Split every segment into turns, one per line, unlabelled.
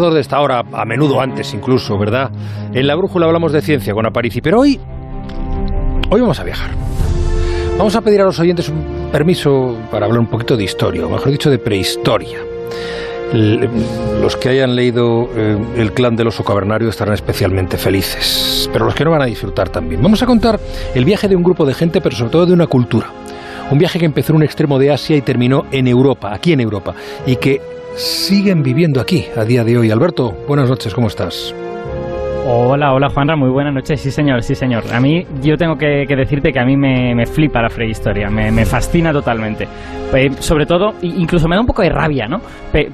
de esta hora, a menudo antes incluso, ¿verdad? En la brújula hablamos de ciencia con Aparici, pero hoy, hoy vamos a viajar. Vamos a pedir a los oyentes un permiso para hablar un poquito de historia, o mejor dicho, de prehistoria. Los que hayan leído eh, El clan del oso cavernario estarán especialmente felices, pero los que no van a disfrutar también. Vamos a contar el viaje de un grupo de gente, pero sobre todo de una cultura. Un viaje que empezó en un extremo de Asia y terminó en Europa, aquí en Europa, y que siguen viviendo aquí a día de hoy. Alberto, buenas noches, ¿cómo estás?
Hola, hola Juanra, muy buenas noches. Sí, señor, sí, señor. A mí, yo tengo que, decirte que a mí me, flipa la prehistoria, me, me fascina totalmente. Eh, sobre todo, incluso me da un poco de rabia, ¿no?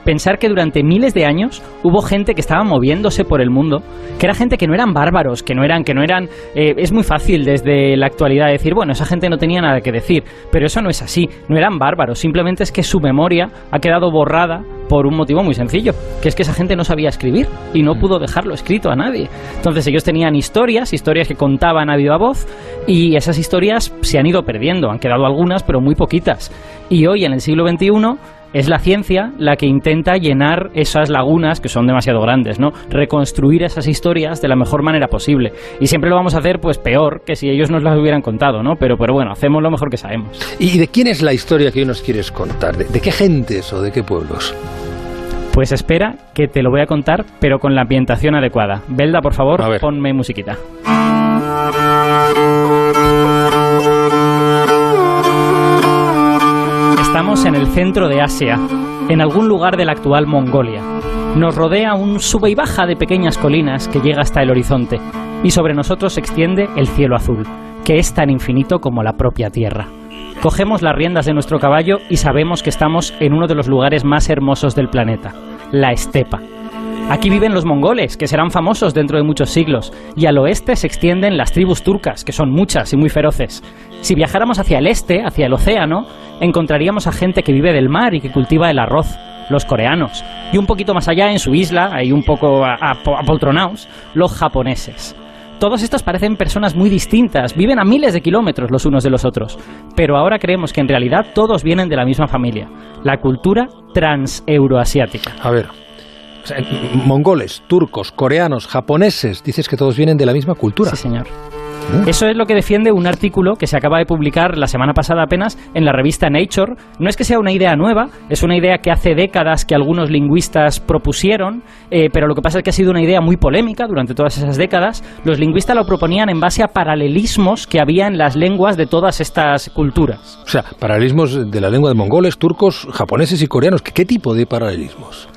pensar que durante miles de años hubo gente que estaba moviéndose por el mundo, que era gente que no eran bárbaros, que no eran, que no eran. Eh, es muy fácil desde la actualidad decir, bueno, esa gente no tenía nada que decir, pero eso no es así. No eran bárbaros, simplemente es que su memoria ha quedado borrada por un motivo muy sencillo, que es que esa gente no sabía escribir y no pudo dejarlo escrito a nadie. Entonces ellos tenían historias, historias que contaban a viva voz y esas historias se han ido perdiendo, han quedado algunas pero muy poquitas. Y hoy en el siglo XXI es la ciencia la que intenta llenar esas lagunas que son demasiado grandes, ¿no? Reconstruir esas historias de la mejor manera posible. Y siempre lo vamos a hacer pues peor que si ellos nos las hubieran contado, ¿no? Pero, pero bueno, hacemos lo mejor que sabemos.
¿Y de quién es la historia que hoy nos quieres contar? ¿De, de qué gentes o de qué pueblos?
Pues espera, que te lo voy a contar, pero con la ambientación adecuada. Belda, por favor, ponme musiquita. Estamos en el centro de Asia, en algún lugar de la actual Mongolia. Nos rodea un sube y baja de pequeñas colinas que llega hasta el horizonte, y sobre nosotros se extiende el cielo azul, que es tan infinito como la propia Tierra. Cogemos las riendas de nuestro caballo y sabemos que estamos en uno de los lugares más hermosos del planeta, la estepa. Aquí viven los mongoles, que serán famosos dentro de muchos siglos, y al oeste se extienden las tribus turcas, que son muchas y muy feroces. Si viajáramos hacia el este, hacia el océano, encontraríamos a gente que vive del mar y que cultiva el arroz, los coreanos, y un poquito más allá, en su isla, ahí un poco apoltronados, los japoneses. Todos estos parecen personas muy distintas, viven a miles de kilómetros los unos de los otros, pero ahora creemos que en realidad todos vienen de la misma familia, la cultura transeuroasiática.
A ver, mongoles, turcos, coreanos, japoneses, dices que todos vienen de la misma cultura.
Sí, señor. Eso es lo que defiende un artículo que se acaba de publicar la semana pasada apenas en la revista Nature. No es que sea una idea nueva, es una idea que hace décadas que algunos lingüistas propusieron, eh, pero lo que pasa es que ha sido una idea muy polémica durante todas esas décadas. Los lingüistas lo proponían en base a paralelismos que había en las lenguas de todas estas culturas.
O sea, paralelismos de la lengua de mongoles, turcos, japoneses y coreanos. ¿Qué tipo de paralelismos?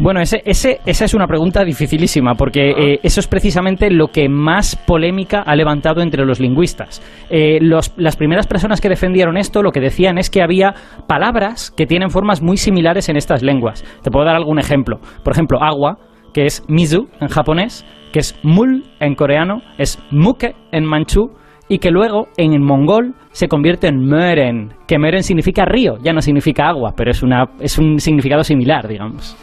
Bueno, ese, ese, esa es una pregunta dificilísima, porque eh, eso es precisamente lo que más polémica ha levantado entre los lingüistas. Eh, las primeras personas que defendieron esto lo que decían es que había palabras que tienen formas muy similares en estas lenguas. Te puedo dar algún ejemplo. Por ejemplo, agua, que es mizu en japonés, que es mul en coreano, es muke en manchú, y que luego en mongol se convierte en meren, que meren significa río, ya no significa agua, pero es, una, es un significado similar, digamos.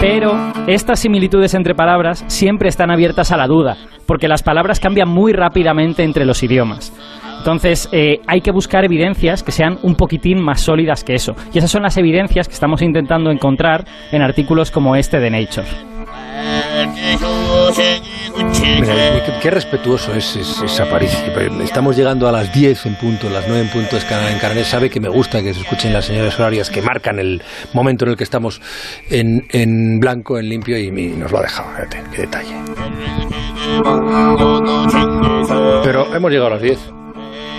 Pero estas similitudes entre palabras siempre están abiertas a la duda, porque las palabras cambian muy rápidamente entre los idiomas. Entonces eh, hay que buscar evidencias que sean un poquitín más sólidas que eso. Y esas son las evidencias que estamos intentando encontrar en artículos como este de Nature.
Qué, respetuoso es, esa Estamos llegando a las 10 en punto, las 9 en punto es en Canal. Sabe que me gusta que se escuchen las señales horarias que marcan el momento en el que estamos en, blanco, en limpio y, nos lo ha dejado. Fíjate, qué detalle. Pero hemos llegado a las 10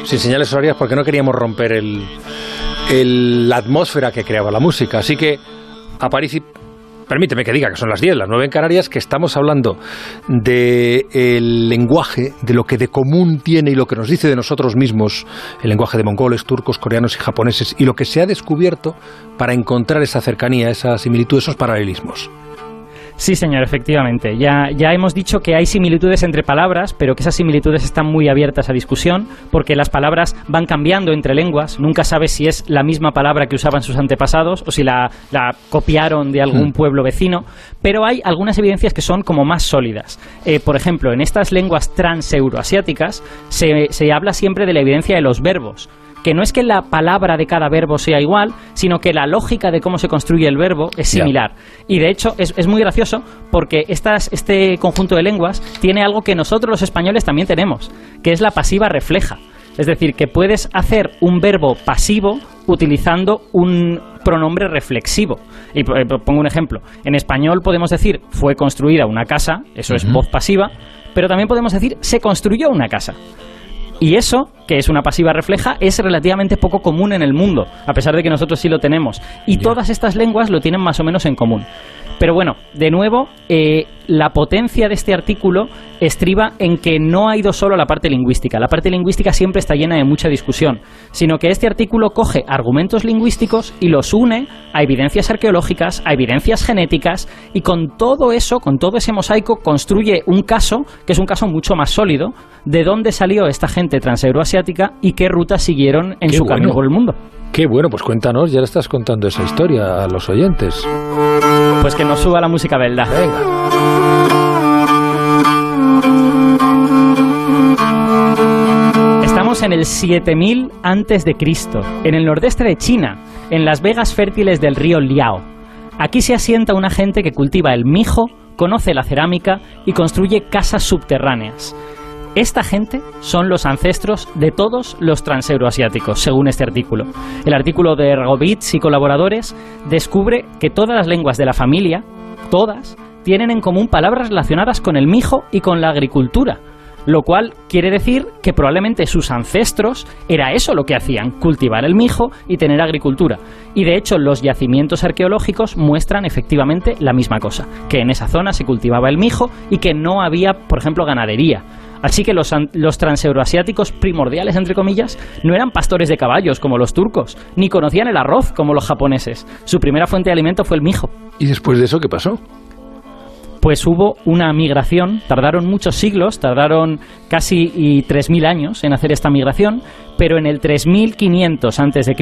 sin señales horarias porque no queríamos romper el, la atmósfera que creaba la música. Así que a París permíteme que diga que son las 10, las 9 en Canarias, que estamos hablando del lenguaje, de lo que de común tiene y lo que nos dice de nosotros mismos el lenguaje de mongoles, turcos, coreanos y japoneses, y lo que se ha descubierto para encontrar esa cercanía, esa similitud, esos paralelismos.
Sí, señor, efectivamente. Ya, ya hemos dicho que hay similitudes entre palabras, pero que esas similitudes están muy abiertas a discusión, porque las palabras van cambiando entre lenguas. Nunca sabes si es la misma palabra que usaban sus antepasados o si la, copiaron de algún hmm. pueblo vecino. Pero hay algunas evidencias que son como más sólidas. Eh, por ejemplo, en estas lenguas transeuroasiáticas se, se habla siempre de la evidencia de los verbos que no es que la palabra de cada verbo sea igual, sino que la lógica de cómo se construye el verbo es similar. Y de hecho es, es muy gracioso porque estas, este conjunto de lenguas tiene algo que nosotros los españoles también tenemos, que es la pasiva refleja. Es decir, que puedes hacer un verbo pasivo utilizando un pronombre reflexivo. Y pongo un ejemplo. En español podemos decir fue construida una casa, eso es voz pasiva, pero también podemos decir se construyó una casa. Y eso, que es una pasiva refleja, es relativamente poco común en el mundo, a pesar de que nosotros sí lo tenemos. Y todas estas lenguas lo tienen más o menos en común. Pero bueno, de nuevo, eh, la potencia de este artículo estriba en que no ha ido solo la parte lingüística. La parte lingüística siempre está llena de mucha discusión, sino que este artículo coge argumentos lingüísticos y los une a evidencias arqueológicas, a evidencias genéticas, y con todo eso, con todo ese mosaico, construye un caso que es un caso mucho más sólido de dónde salió esta gente transeuroasiática y qué rutas siguieron en su camino por el mundo.
Qué bueno, pues cuéntanos, ya le estás contando esa historia a los oyentes.
Pues que nos suba la música belda.
Venga.
Estamos en el 7000 antes de Cristo, en el nordeste de China, en las vegas fértiles del río Liao. Aquí se asienta una gente que cultiva el mijo, conoce la cerámica y construye casas subterráneas. Esta gente son los ancestros de todos los transeuroasiáticos, según este artículo. El artículo de Ergovitz y colaboradores descubre que todas las lenguas de la familia, todas, tienen en común palabras relacionadas con el mijo y con la agricultura, lo cual quiere decir que probablemente sus ancestros era eso lo que hacían, cultivar el mijo y tener agricultura. Y de hecho los yacimientos arqueológicos muestran efectivamente la misma cosa, que en esa zona se cultivaba el mijo y que no había, por ejemplo, ganadería. Así que los, los transeuroasiáticos primordiales, entre comillas, no eran pastores de caballos como los turcos, ni conocían el arroz como los japoneses. Su primera fuente de alimento fue el mijo.
¿Y después de eso qué pasó?
Pues hubo una migración, tardaron muchos siglos, tardaron casi 3.000 años en hacer esta migración, pero en el 3500 a.C.,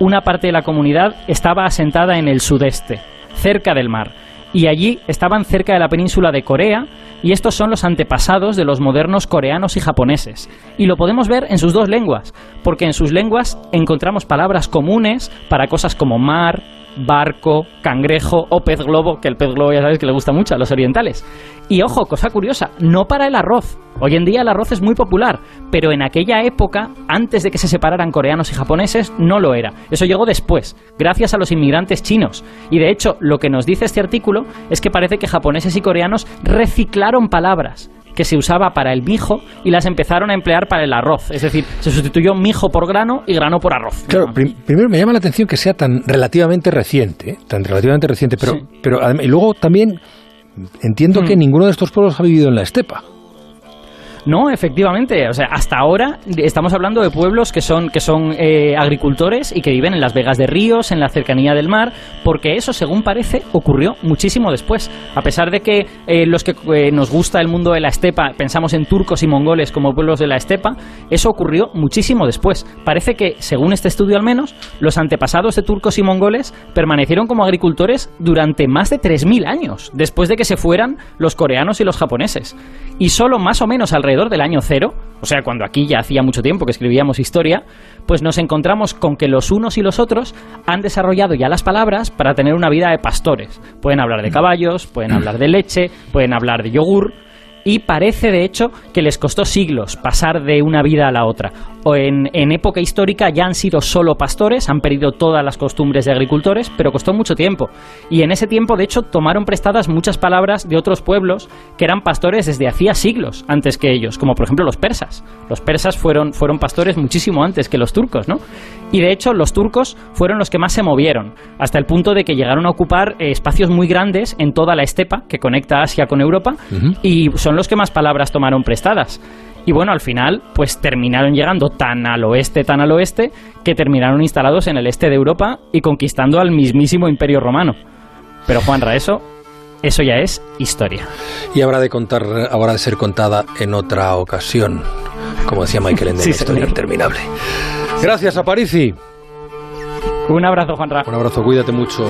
una parte de la comunidad estaba asentada en el sudeste, cerca del mar y allí estaban cerca de la península de Corea y estos son los antepasados de los modernos coreanos y japoneses. Y lo podemos ver en sus dos lenguas, porque en sus lenguas encontramos palabras comunes para cosas como mar, barco, cangrejo o pez globo, que el pez globo ya sabéis que le gusta mucho a los orientales. Y ojo, cosa curiosa, no para el arroz. Hoy en día el arroz es muy popular, pero en aquella época, antes de que se separaran coreanos y japoneses, no lo era. Eso llegó después, gracias a los inmigrantes chinos. Y de hecho, lo que nos dice este artículo es que parece que japoneses y coreanos reciclaron palabras que se usaba para el mijo y las empezaron a emplear para el arroz. Es decir, se sustituyó mijo por grano y grano por arroz.
Claro, primero me llama la atención que sea tan relativamente reciente, ¿eh? tan relativamente reciente, pero, pero y luego también entiendo que mm. ninguno de estos pueblos ha vivido en la estepa.
No, efectivamente. O sea, hasta ahora estamos hablando de pueblos que son, que son eh, agricultores y que viven en las vegas de ríos, en la cercanía del mar, porque eso, según parece, ocurrió muchísimo después. A pesar de que eh, los que eh, nos gusta el mundo de la estepa pensamos en turcos y mongoles como pueblos de la estepa, eso ocurrió muchísimo después. Parece que, según este estudio al menos, los antepasados de turcos y mongoles permanecieron como agricultores durante más de 3.000 años, después de que se fueran los coreanos y los japoneses. Y solo más o menos alrededor del año cero, o sea, cuando aquí ya hacía mucho tiempo que escribíamos historia, pues nos encontramos con que los unos y los otros han desarrollado ya las palabras para tener una vida de pastores. Pueden hablar de caballos, pueden hablar de leche, pueden hablar de yogur, y parece de hecho que les costó siglos pasar de una vida a la otra. En, en, época histórica ya han sido solo pastores, han perdido todas las costumbres de agricultores, pero costó mucho tiempo. Y en ese tiempo, de hecho, tomaron prestadas muchas palabras de otros pueblos que eran pastores desde hacía siglos antes que ellos, como por ejemplo los persas. Los persas fueron, fueron pastores muchísimo antes que los turcos, ¿no? Y de hecho los turcos fueron los que más se movieron, hasta el punto de que llegaron a ocupar eh, espacios muy grandes en toda la estepa que conecta Asia con Europa y son los que más palabras tomaron prestadas. Y bueno, al final, pues terminaron llegando tan al oeste, tan al oeste, que terminaron instalados en el este de Europa y conquistando al mismísimo Imperio Romano. Pero Juanra, eso, eso ya es historia.
Y habrá de contar, habrá de ser contada en otra ocasión, como decía Michael Ende, sí, historia interminable. Gracias, Aparici.
Un abrazo, Juanra.
Un abrazo, cuídate mucho.